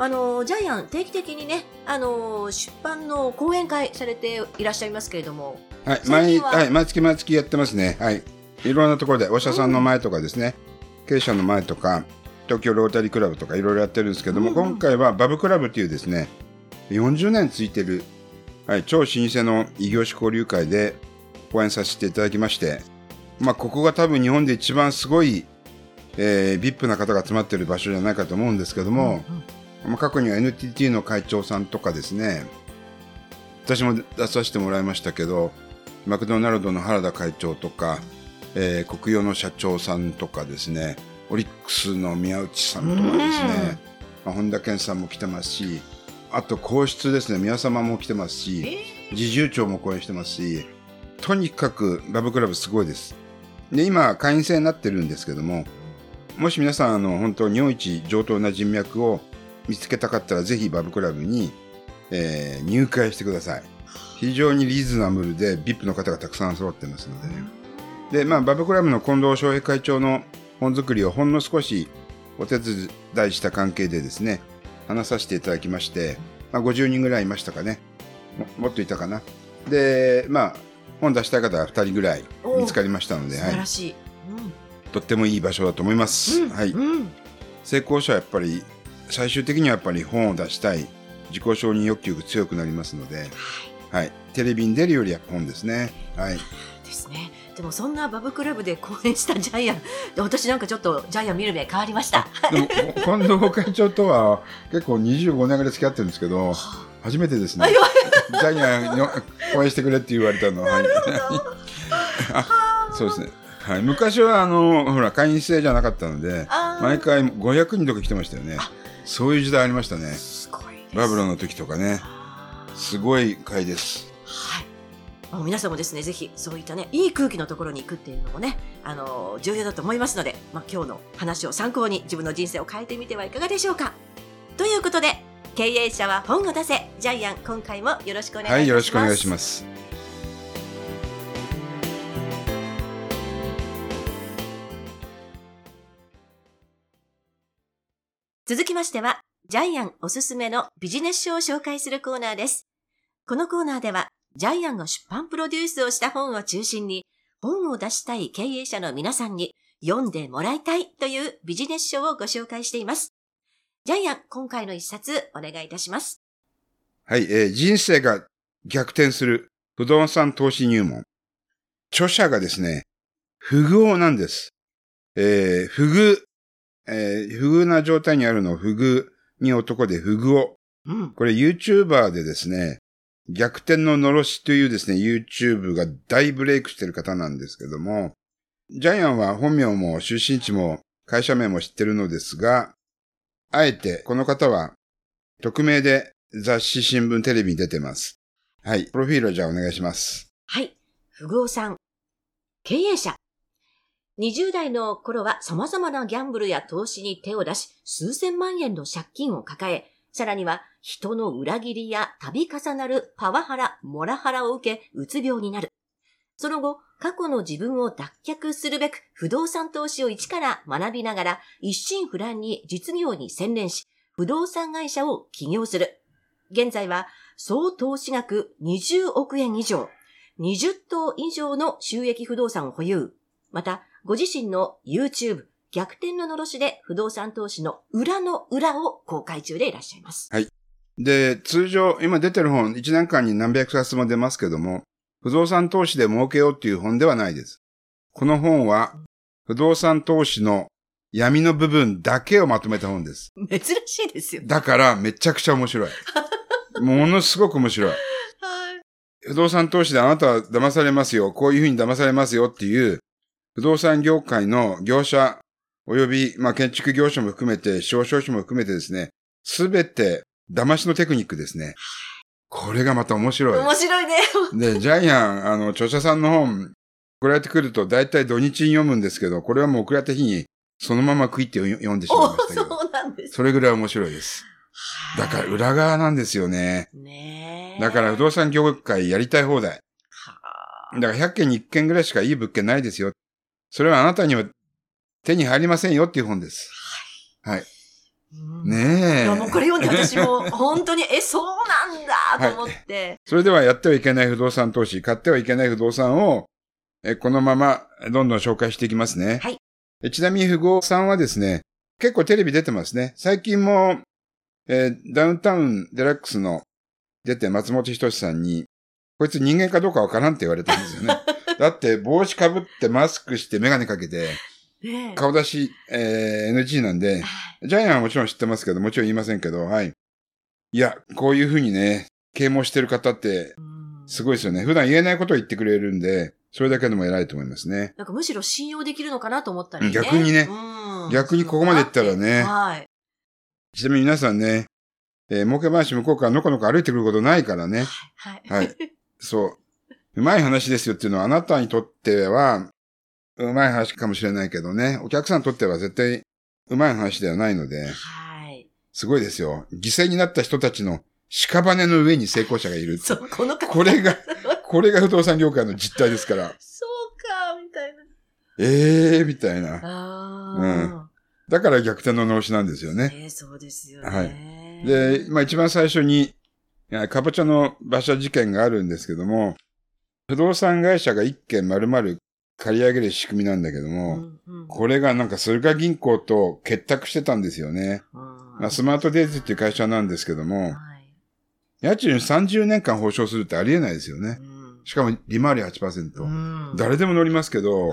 あのジャイアン定期的にねあの出版の講演会されていらっしゃいますけれども。はい、最毎近ははい毎月毎月やってますね。はい。いろんなところで、お医者さんの前とかですね、経営者の前とか、東京ロータリークラブとかいろいろやってるんですけども、うん。うん今回はバブクラブっていうですね、40年ついてる、はい、超老舗の異業種交流会で講演させていただきまして、まあ、ここが多分日本で一番すごい、えー、VIP な方が集まってる場所じゃないかと思うんですけども、まあ、過去には NTT の会長さんとかですね、私も出させてもらいましたけど、マクドナルドの原田会長とか、えー国用の社長さんとかですね、オリックスの宮内さんとかですね、まあ、本田健さんも来てますし、あと皇室ですね、宮様も来てますし、侍従長も講演してますし、とにかくバブクラブすごいです。で、今、会員制になってるんですけども、もし皆さん、あの、本当日本一上等な人脈を見つけたかったら、ぜひバブクラブに、えー入会してください。非常にリーズナブルで VIP の方がたくさん揃ってますのでね。で、まあ、バブクラブの近藤翔平会長の本作りをほんの少しお手伝いした関係でですね、話させていただきまして、まあ、50人ぐらいいましたかね。ももっといたかな。で、まあ、本出したい方は2人ぐらい見つかりましたので、はい素晴ら、しい、とってもいい場所だと思います。うんはい。うん成功者はやっぱり、最終的にはやっぱり本を出したい、自己承認欲求が強くなりますので、はい。テレビに出るよりは本ですね。はい。ですねでもそんなバブクラブで講演したジャイアン私なんかちょっとジャイアン見る目変わりましたでも、近藤会長とは結構25年ぐらい付き合ってるんですけど、初めてですね。ジャイアンの応援してくれって言われたのは。そうですね。はい。昔は、あの、ほら、会員制じゃなかったので、毎回500人とか来てましたよね。そういう時代ありましたね。すごいバブルの時とかね。すごい会です。はいあの皆さんもですねぜひそういったねいい空気のところに行くっていうのもねあの重要だと思いますので、まあ、今日の話を参考に自分の人生を変えてみてはいかがでしょうかということで経営者は本を出せジャイアン今回もよろしくお願いしますはい、よろしくお願いします。続きましては、ジャイアンおすすめのビジネス書を紹介するコーナーです。このコーナーでは、ジャイアンが出版プロデュースをした本を中心に、本を出したい経営者の皆さんに読んでもらいたいというビジネス書をご紹介しています。ジャイアン、今回の一冊お願いいたします。はい、えー人生が逆転する不動産投資入門。著者がですね、不遇なんです。えー不遇、えー不遇な状態にあるのを不遇に男で不遇を。うん。これ YouTuber でですね、逆転ののろしというですね、YouTube が大ブレイクしてる方なんですけども、ジャイアンは本名も出身地も会社名も知ってるのですが、あえてこの方は匿名で雑誌、新聞、テレビに出てます。はい。プロフィールをじゃあお願いします。はい。不合さん。経営者。20代の頃は様々なギャンブルや投資に手を出し、数千万円の借金を抱え、さらには人の裏切りや度重なるパワハラ、モラハラを受け、うつ病になる。その後、過去の自分を脱却するべく不動産投資を一から学びながら、一心不乱に実業に専念し、不動産会社を起業する。現在は総投資額20億円以上、20棟以上の収益不動産を保有。また、ご自身の YouTube 逆転ののろしで不動産投資の裏の裏を公開中でいらっしゃいます。で、通常、今出てる本、1年間に何百冊も出ますけども、不動産投資で儲けようっていう本ではないです。この本は、不動産投資の闇の部分だけをまとめた本です。珍しいですよ。だから、めちゃくちゃ面白い。ものすごく面白い。不動産投資であなたは騙されますよ、こういうふうに騙されますよっていう、不動産業界の業者、および、まあ、建築業者も含めて、商商費も含めてですね、すべて騙しのテクニックですね。これがまた面白い。面白いね。で、ジャイアン、あの、著者さんの本、送られてくると、だいたい土日に読むんですけど、これはもう送られた日に、そのまま食いって読んでしまいおましたけど、そうなんです。それぐらい面白いです。だから裏側なんですよね。ねえ。だから不動産業界やりたい放題。はだから100件に1件ぐらいしかいい物件ないですよ。それはあなたには手に入りませんよっていう本です。はい。うんねえ。いや、もうこれ読んで私も本当に、え、そうなんだと思って。それではやってはいけない不動産投資、買ってはいけない不動産を、えこのままどんどん紹介していきますね。はいえちなみに不動産はですね、結構テレビ出てますね。最近も、えーダウンタウンデラックスの出て松本人志さんに、こいつ人間かどうかわからんって言われたんですよね。だって帽子かぶってマスクしてメガネかけて、ねえ顔出し、えー NG なんで、ジャイアンはもちろん知ってますけど、もちろん言いませんけど、はい。いや、こういうふうにね、啓蒙してる方って、うんすごいですよね。普段言えないことを言ってくれるんで、それだけでも偉いと思いますね。なんかむしろ信用できるのかなと思ったりね。逆にねうん逆にここまで言ったらねはい。ちなみに皆さんね、えー儲け話向こうからのこのこ歩いてくることないからね。はい。はい。そう。うまい話ですよっていうのはあなたにとっては、うまい話かもしれないけどね。お客さんにとっては絶対うまい話ではないので、はい。すごいですよ。犠牲になった人たちの屍の上に成功者がいる。そう、この方これが、これが不動産業界の実態ですから。そうか、みたいな。ええー、みたいな。ああ。だから逆転の脳死なんですよね。ねえそうですよね。はいで、まあ一番最初に、かぼちゃの馬車事件があるんですけども、不動産会社が一軒丸々借り上げる仕組みなんだけどうも、んうんこれがなんかスルガ銀行と結託してたんですよね。うんまあ、スマートデイズっていう会社なんですけども、はい家賃30年間保証するってありえないですよね。うんしかも利回り8%。うん誰でも乗りますけど、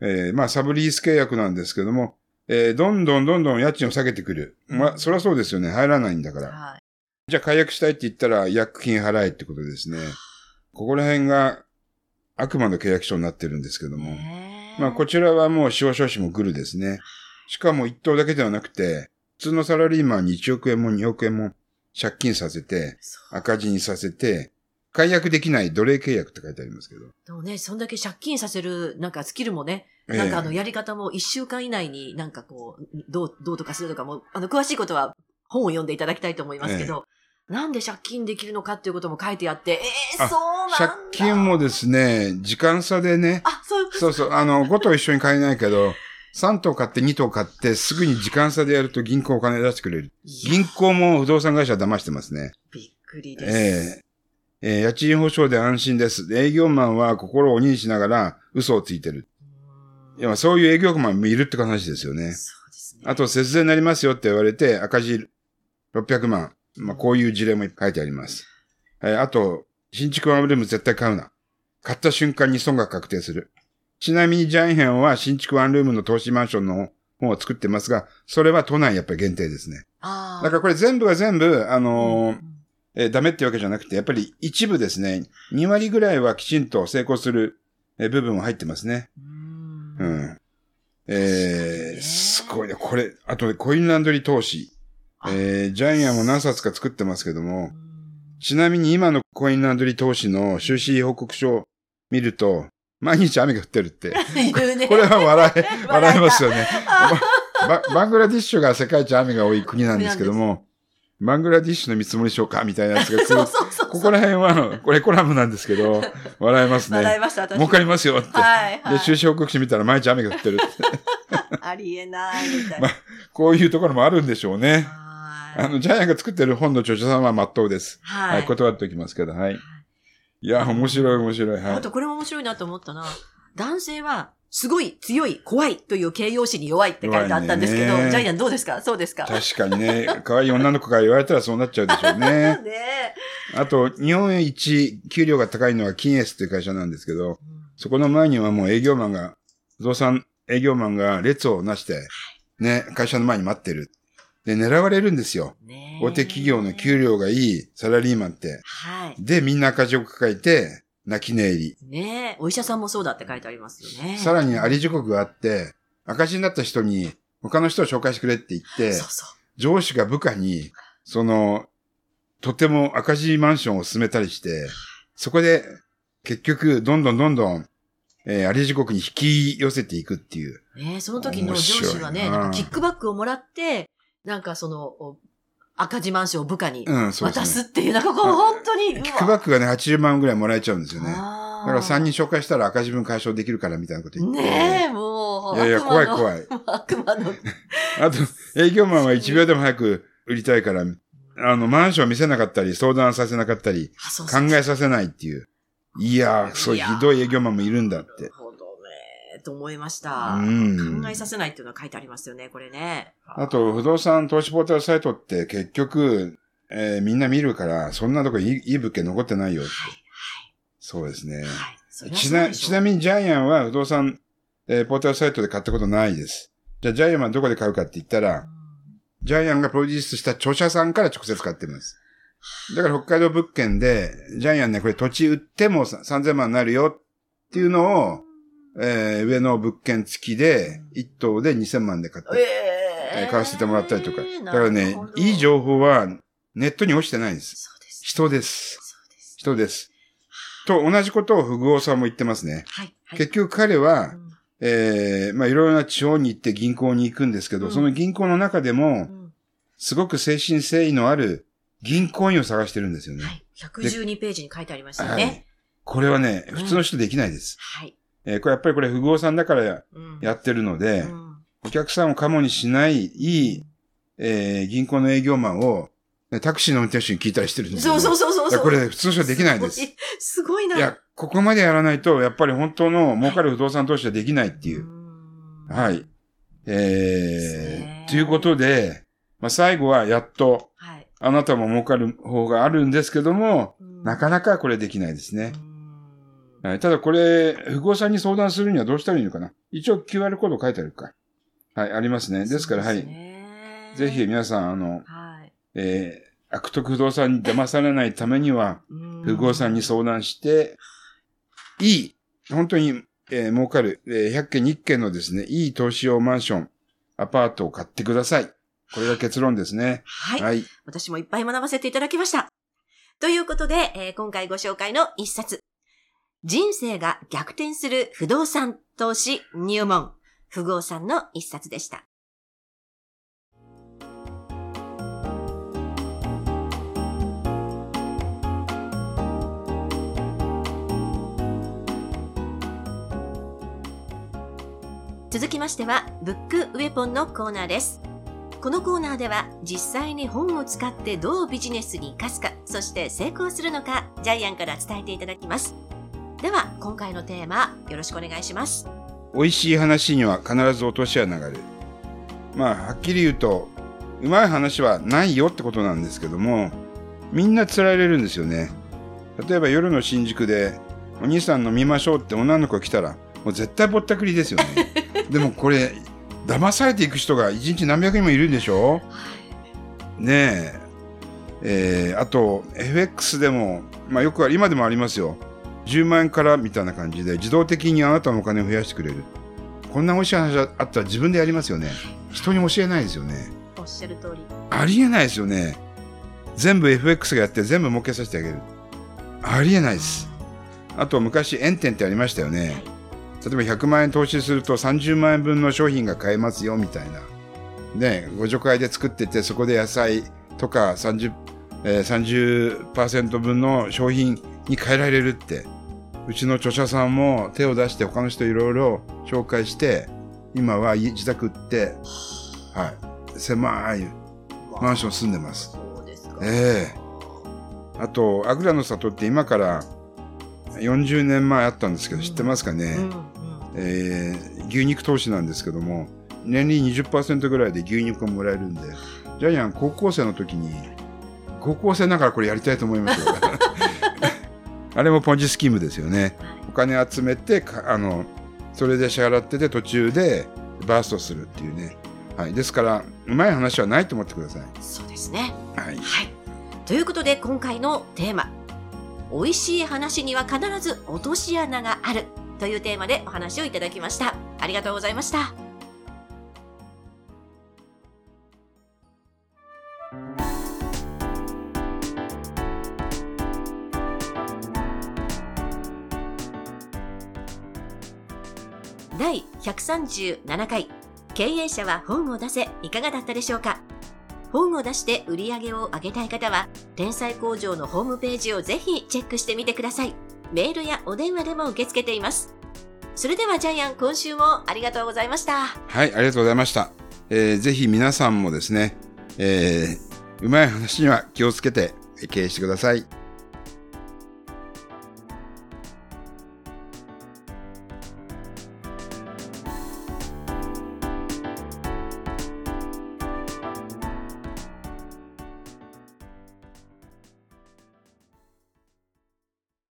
えーまあサブリース契約なんですけども、えーどんどんどんどん家賃を下げてくる。まあ、そりゃそうですよね。入らないんだから。はいじゃあ解約したいって言ったら、違約金払えってことですね。ここら辺が悪魔の契約書になってるんですけども。まあこちらはもう司法書士もグルですね。しかも一等だけではなくて、普通のサラリーマンに1億円も2億円も借金させて、赤字にさせて、解約できない奴隷契約って書いてありますけど。でもね、そんだけ借金させる、なんかスキルもね、ええなんかあの、やり方も一週間以内になんかこう、どう、どうとかするとかも、あの、詳しいことは本を読んでいただきたいと思いますけど、なんで借金できるのかっていうことも書いてあって、ええあそうなんだ。借金もですね、時間差でね、あ、そうそうそう、あの、5頭一緒に買えないけど、3頭買って2頭買って、すぐに時間差でやると銀行お金出してくれる。銀行も不動産会社騙してますね。びっくりです。えええー家賃保証で安心です。営業マンは心を鬼にしながら嘘をついてる。いや、そういう営業マンもいるって話ですよね。そうですね。あと、節税になりますよって言われて、赤字600万。まあ、こういう事例も書いてあります。えーあと、新築ワンルーム絶対買うな。買った瞬間に損が確定する。ちなみにジャイヘンは新築ワンルームの投資マンションの本を作ってますが、それは都内やっぱり限定ですね。あーだからこれ全部が全部、あのーうんえーダメってわけじゃなくて、やっぱり一部ですね、2割ぐらいはきちんと成功するえー部分は入ってますね。うんうん。えー、ねすごいね。これ、あとでコインランドリー投資。えー、ジャイアンも何冊か作ってますけども、ちなみに今のコインランドリー投資の収支報告書を見ると、毎日雨が降ってるって。ね。これは笑え、笑えますよね。ババングラディッシュが世界一雨が多い国なんですけども、バングラディッシュの見積もり書かみたいなやつがそうそうそう。ここら辺はあの、これコラムなんですけど、笑えますね。笑いました、私。儲かりますよって。はい、はい。で、収支報告書見たら毎日雨が降ってるって。ありえない、みたいまな。こういうところもあるんでしょうね。はい。あの、ジャイアンが作ってる本の著者さんは真っ当です。は、はいい。断っておきますけど、はい。いや、面白い面白い。はい。あとこれも面白いなと思ったな。男性は、すごい強い、怖いという形容詞に弱いって書いてあったんですけど、ねジャイアンどうですか？そうですか？確かにね、可愛い女の子から言われたらそうなっちゃうでしょうね。ねあと、日本一給料が高いのはキンエスっていう会社なんですけど、そこの前にはもう営業マンが、不動産営業マンが列をなして、ね、会社の前に待ってる。で、狙われるんですよ。大手企業の給料がいいサラリーマンって。はい。で、みんな赤字を抱えて、泣き寝入り。ねえ。お医者さんもそうだって書いてありますよね。さらにあり時刻があって、赤字になった人に、他の人を紹介してくれって言って、そうそう。上司が部下に、その、とても赤字マンションを進めたりして、そこで結局どんどんどんどん、えー、有地国に引き寄せていくっていう。ねその時の上司はね、なんかキックバックをもらって、なんかその、お赤字マンションを部下に渡ね。すっていう、なんかこう本当に、キックバックがね、80万ぐらいもらえちゃうんですよね。だだから3人紹介したら赤字分解消できるからみたいなこと言って。ねえ、もう、いやいや、怖い怖い。悪魔の。あと、営業マンは1秒でも早く売りたいから、あの、マンション見せなかったり、相談させなかったり、あそう考そうえさせないっていう。いやー、そう、ひどい営業マンもいるんだってと思いました。うん考えさせないっていうのは書いてありますよね、これね。あと、不動産投資ポータルサイトって結局、えーみんな見るから、そんなとこいいいい物件残ってないよって。はい、そうですね。はい。ちな、ちなみにジャイアンは不動産、えーポータルサイトで買ったことないです。じゃあジャイアンはどこで買うかって言ったら、ジャイアンがプロデュースした著者さんから直接買ってます。だから北海道物件で、ジャイアンね、これ土地売ってもさ3000万になるよっていうのを、えー上の物件付きで、1棟で2000万で買って、ええー買わせてもらったりとか。えーだからね、いい情報はネットに落ちてないんです。そうです。人です。そうです。人です。と同じことをフグオさんも言ってますね。はい。はい。結局彼は、うんえーまあいろいろな地方に行って銀行に行くんですけど、うんその銀行の中でも、うんすごく誠心誠意のある銀行員を探してるんですよね。はい。112ページに書いてありましたよはね。い。これはね、うん普通の人できないです。はい。えーこれやっぱりこれ、富豪さんだからうんやってるので、うんお客さんをカモにしない、いい、えー銀行の営業マンを、ねタクシーの運転手に聞いたりしてるんですよ、そうね。そうそうそうそう。これ、普通の人はできないです。いすごい。すごいな。や、ここまでやらないと、やっぱり本当の儲かる不動産投資はできないっていう。んはい。えねー、ということで、まあ、最後はやっと、はい。あなたも儲かる方があるんですけども、うんなかなかこれできないですね。うんはい、ただこれ、富豪さんに相談するにはどうしたらいいのかな？一応 QR コード書いてあるか。はい、ありますね。ですから、はい。ねぜひ皆さん、あの、はい。えー、悪徳不動産に騙されないためには、富豪さんに相談して、いい、本当に、えー儲かる、えー100件に1件のですね、いい投資用マンション、アパートを買ってください。これが結論ですね。はい。はい。私もいっぱい学ばせていただきました。ということで、えー今回ご紹介の一冊。人生が逆転する不動産投資入門。不合さんの一冊でした。続きましては、ブックウェポンのコーナーです。このコーナーでは実際に本を使ってどうビジネスに活かすか、そして成功するのか、ジャイアンから伝えていただきます。では、今回のテーマ、よろしくお願いします。美味しい話には必ず落とし穴がある。まあ、はっきり言うと、うまい話はないよってことなんですけども、みんな釣られるんですよね。例えば夜の新宿で、お兄さん飲みましょうって女の子が来たら、もう絶対ぼったくりですよね。でもこれ、騙されていく人が一日何百人もいるでしょ？ねえ。えーあと、FX でも、まあよくある、今でもありますよ。10万円からみたいな感じで自動的にあなたのお金を増やしてくれる。こんな美味しい話あったら自分でやりますよね。人に教えないですよね。おっしゃる通り。ありえないですよね。全部 FX がやって全部儲けさせてあげる。ありえないです。あと昔円店ってありましたよね。例えば100万円投資すると30万円分の商品が買えますよみたいな。ね、ご助会で作っててそこで野菜とか30、えー、30%分の商品に変えられるって。うちの著者さんも手を出して他の人いろいろ紹介して、今は家自宅売って、はい、狭いマンション住んでます。そうですか。ええ。あと、アグラの里って今から40年前あったんですけど、知ってますかね、うんうん。えー牛肉投資なんですけども、年利20%ぐらいで牛肉をもらえるんで、ジャイアン高校生の時に、高校生ながらこれやりたいと思いますよ。あれもポンジスキームですよね。お金集めてか、あの、それで支払ってて途中でバーストするっていうね。はい。ですから、うまい話はないと思ってください。そうですね。はい。はい。ということで、今回のテーマ。美味しい話には必ず落とし穴があるというテーマでお話をいただきました。ありがとうございました。137回。経営者は本を出せいかがだったでしょうか？本を出して売り上げを上げたい方は天才工場のホームページをぜひチェックしてみてください。メールやお電話でも受け付けています。それではジャイアン今週もありがとうございました。はいありがとうございました、えー、ぜひ皆さんもですね、えー、うまい話には気をつけて経営してください。